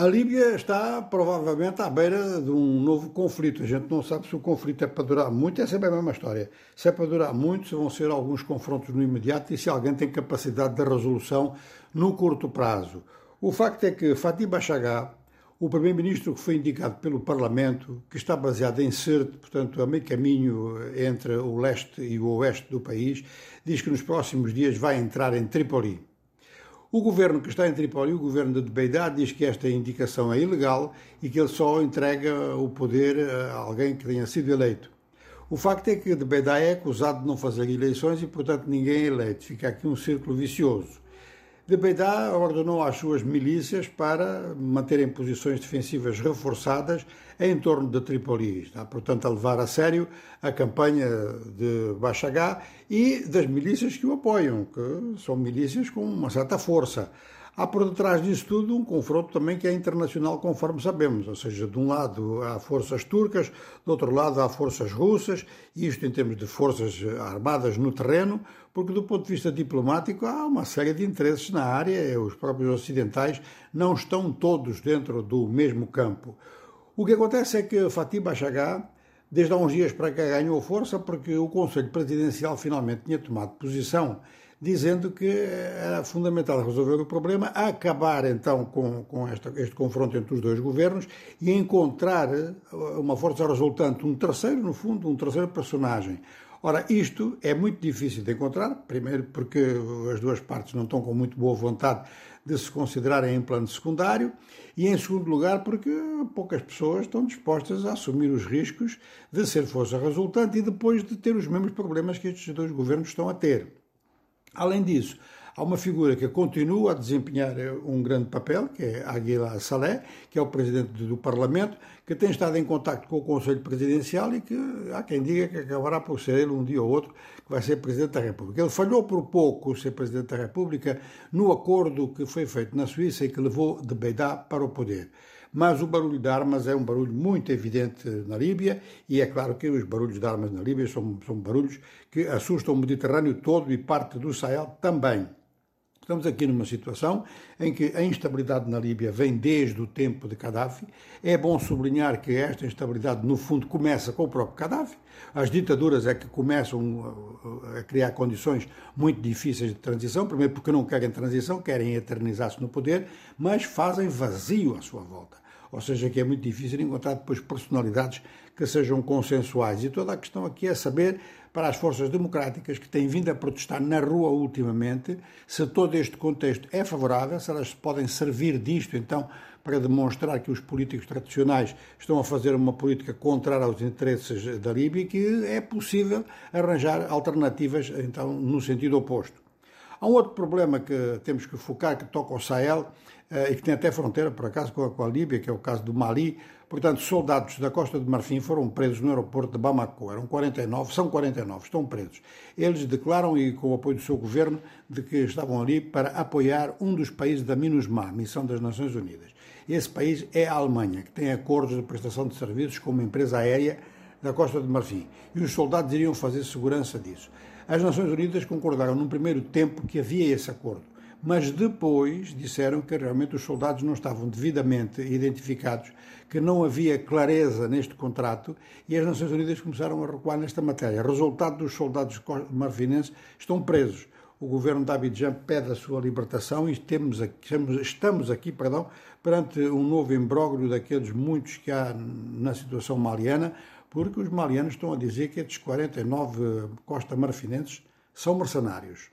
A Líbia está provavelmente à beira de um novo conflito. A gente não sabe se o conflito é para durar muito, é sempre a mesma história. Se é para durar muito, se vão ser alguns confrontos no imediato e se alguém tem capacidade de resolução no curto prazo. O facto é que Fatih Bachagá, o primeiro-ministro que foi indicado pelo Parlamento, que está baseado em Sirte, portanto, a meio caminho entre o leste e o oeste do país, diz que nos próximos dias vai entrar em Tripoli. O governo que está em Tripoli, o governo de Beidá, diz que esta indicação é ilegal e que ele só entrega o poder a alguém que tenha sido eleito. O facto é que Beidá é acusado de não fazer eleições e, portanto, ninguém é eleito. Fica aqui um círculo vicioso. De Beidá ordenou às suas milícias para manterem posições defensivas reforçadas em torno de Tripoli. Está, portanto, a levar a sério a campanha de Bachagá e das milícias que o apoiam, que são milícias com uma certa força. Há por detrás disso tudo um confronto também que é internacional, conforme sabemos, ou seja, de um lado há forças turcas, do outro lado há forças russas, isto em termos de forças armadas no terreno, porque do ponto de vista diplomático há uma série de interesses na área, os próprios ocidentais não estão todos dentro do mesmo campo. O que acontece é que Fatih Bachagá, desde há uns dias para cá, ganhou força porque o Conselho Presidencial finalmente tinha tomado posição dizendo que era fundamental resolver o problema, acabar então com, com esta, este confronto entre os dois governos e encontrar uma força resultante, um terceiro, no fundo, um terceiro personagem. Ora, isto é muito difícil de encontrar, primeiro porque as duas partes não estão com muito boa vontade de se considerarem em plano secundário, e em segundo lugar porque poucas pessoas estão dispostas a assumir os riscos de ser força resultante e depois de ter os mesmos problemas que estes dois governos estão a ter. Além disso, há uma figura que continua a desempenhar um grande papel, que é Aguila Saleh, que é o presidente do Parlamento, que tem estado em contato com o Conselho Presidencial e que há quem diga que acabará por ser ele um dia ou outro que vai ser Presidente da República. Ele falhou por pouco ser Presidente da República no acordo que foi feito na Suíça e que levou de Beidá para o poder mas o barulho de armas é um barulho muito evidente na Líbia e é claro que os barulhos de armas na Líbia são, são barulhos que assustam o Mediterrâneo todo e parte do Sahel também. Estamos aqui numa situação em que a instabilidade na Líbia vem desde o tempo de Gaddafi. É bom sublinhar que esta instabilidade, no fundo, começa com o próprio Gaddafi. As ditaduras é que começam a criar condições muito difíceis de transição, primeiro porque não querem transição, querem eternizar-se no poder, mas fazem vazio à sua volta. Ou seja, que é muito difícil encontrar depois personalidades que sejam consensuais. E toda a questão aqui é saber, para as forças democráticas que têm vindo a protestar na rua ultimamente, se todo este contexto é favorável, se elas podem servir disto, então, para demonstrar que os políticos tradicionais estão a fazer uma política contrária aos interesses da Líbia e que é possível arranjar alternativas, então, no sentido oposto. Há um outro problema que temos que focar, que toca ao Sahel, eh, e que tem até fronteira, por acaso, com a, Líbia, que é o caso do Mali. Portanto, soldados da Costa de Marfim foram presos no aeroporto de Bamako. Eram 49, são 49, estão presos. Eles declaram, e com o apoio do seu governo, de que estavam ali para apoiar um dos países da MINUSMA, Missão das Nações Unidas. Esse país é a Alemanha, que tem acordos de prestação de serviços com uma empresa aérea da Costa de Marfim. E os soldados iriam fazer segurança disso. As Nações Unidas concordaram num primeiro tempo que havia esse acordo mas depois disseram que realmente os soldados não estavam devidamente identificados, que não havia clareza neste contrato e as Nações Unidas começaram a recuar nesta matéria. Resultado dos soldados marfinenses estão presos. O governo de Abidjan pede a sua libertação e temos aqui, estamos aqui perdão, perante um novo imbróglio daqueles muitos que há na situação maliana, porque os malianos estão a dizer que estes 49 costa marfinenses são mercenários.